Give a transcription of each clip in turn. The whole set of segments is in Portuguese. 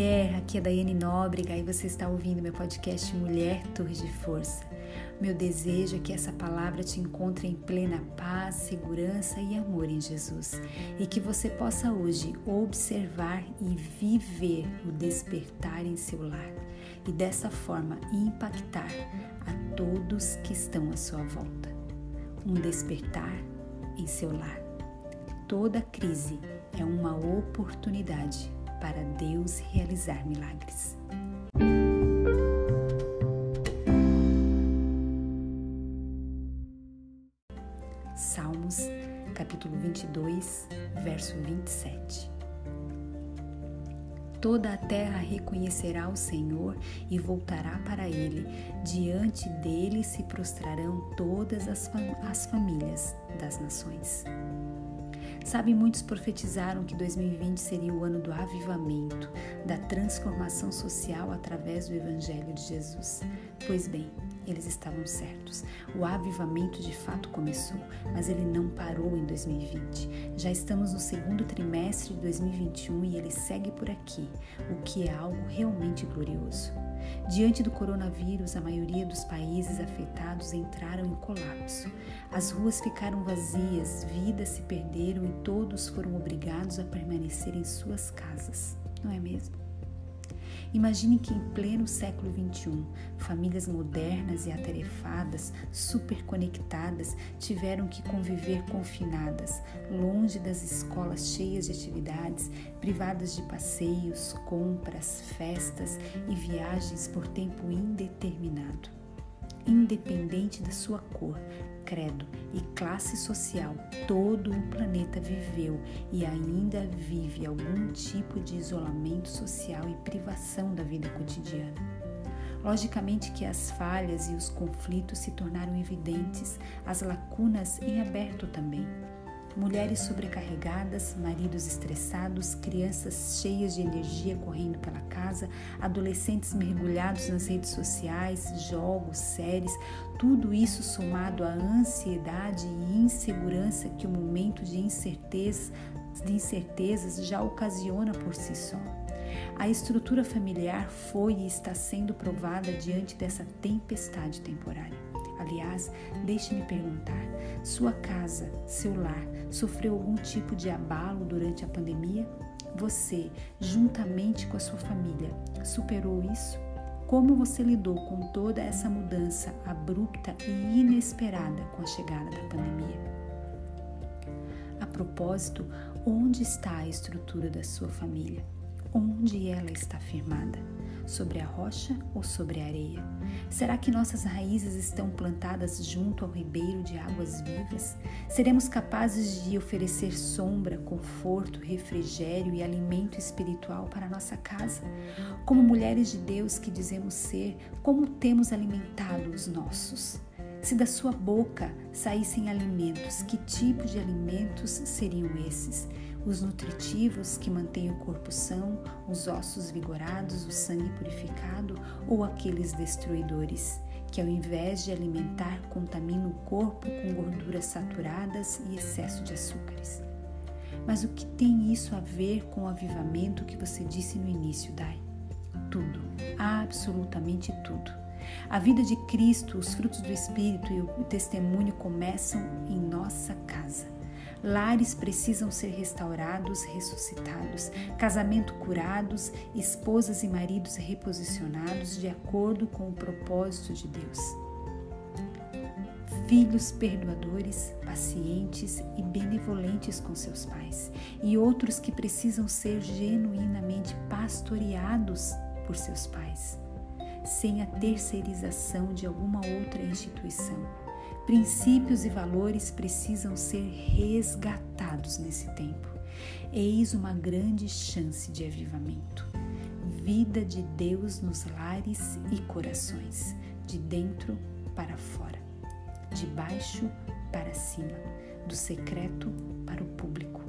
mulher, aqui é Daiane Nóbrega e você está ouvindo meu podcast Mulher Torre de Força. Meu desejo é que essa palavra te encontre em plena paz, segurança e amor em Jesus e que você possa hoje observar e viver o despertar em seu lar e dessa forma impactar a todos que estão à sua volta. Um despertar em seu lar. Toda crise é uma oportunidade para Deus realizar milagres. Salmos, capítulo 22, verso 27. Toda a terra reconhecerá o Senhor e voltará para ele. Diante dele se prostrarão todas as, fam as famílias das nações. Sabe, muitos profetizaram que 2020 seria o ano do avivamento, da transformação social através do Evangelho de Jesus. Pois bem, eles estavam certos. O avivamento de fato começou, mas ele não parou em 2020. Já estamos no segundo trimestre de 2021 e ele segue por aqui, o que é algo realmente glorioso. Diante do coronavírus, a maioria dos países afetados entraram em colapso. As ruas ficaram vazias, vidas se perderam e todos foram obrigados a permanecer em suas casas, não é mesmo? Imagine que em pleno século XXI, famílias modernas e atarefadas, superconectadas, tiveram que conviver confinadas, longe das escolas cheias de atividades, privadas de passeios, compras, festas e viagens por tempo indeterminado independente da sua cor, credo e classe social, todo o planeta viveu e ainda vive algum tipo de isolamento social e privação da vida cotidiana. Logicamente que as falhas e os conflitos se tornaram evidentes, as lacunas em aberto também mulheres sobrecarregadas, maridos estressados, crianças cheias de energia correndo pela casa, adolescentes mergulhados nas redes sociais, jogos, séries, tudo isso somado à ansiedade e insegurança que o momento de incerteza, de incertezas já ocasiona por si só. A estrutura familiar foi e está sendo provada diante dessa tempestade temporária. Aliás, deixe-me perguntar: sua casa, seu lar, sofreu algum tipo de abalo durante a pandemia? Você, juntamente com a sua família, superou isso? Como você lidou com toda essa mudança abrupta e inesperada com a chegada da pandemia? A propósito, onde está a estrutura da sua família? Onde ela está firmada? Sobre a rocha ou sobre a areia? Será que nossas raízes estão plantadas junto ao ribeiro de águas vivas? Seremos capazes de oferecer sombra, conforto, refrigério e alimento espiritual para nossa casa? Como mulheres de Deus que dizemos ser, como temos alimentado os nossos? Se da sua boca saíssem alimentos, que tipo de alimentos seriam esses? Os nutritivos que mantêm o corpo são, os ossos vigorados, o sangue purificado ou aqueles destruidores, que ao invés de alimentar contaminam o corpo com gorduras saturadas e excesso de açúcares. Mas o que tem isso a ver com o avivamento que você disse no início, Dai? Tudo, absolutamente tudo. A vida de Cristo, os frutos do Espírito e o testemunho começam em nossa casa. Lares precisam ser restaurados, ressuscitados, casamento curados, esposas e maridos reposicionados de acordo com o propósito de Deus. Filhos perdoadores, pacientes e benevolentes com seus pais, e outros que precisam ser genuinamente pastoreados por seus pais, sem a terceirização de alguma outra instituição Princípios e valores precisam ser resgatados nesse tempo. Eis uma grande chance de avivamento. Vida de Deus nos lares e corações, de dentro para fora, de baixo para cima, do secreto para o público.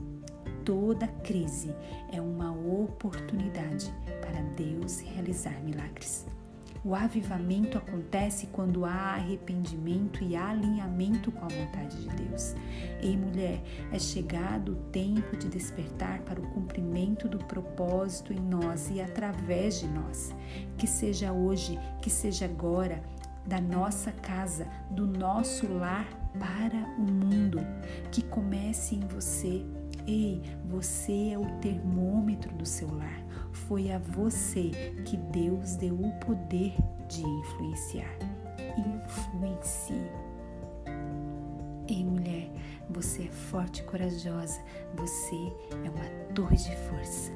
Toda crise é uma oportunidade para Deus realizar milagres. O avivamento acontece quando há arrependimento e alinhamento com a vontade de Deus. Ei, mulher, é chegado o tempo de despertar para o cumprimento do propósito em nós e através de nós. Que seja hoje, que seja agora, da nossa casa, do nosso lar para o mundo. Que comece em você. Ei, você é o termômetro do seu lar. Foi a você que Deus deu o poder de influenciar. Influencie. Ei, mulher, você é forte e corajosa. Você é uma torre de força.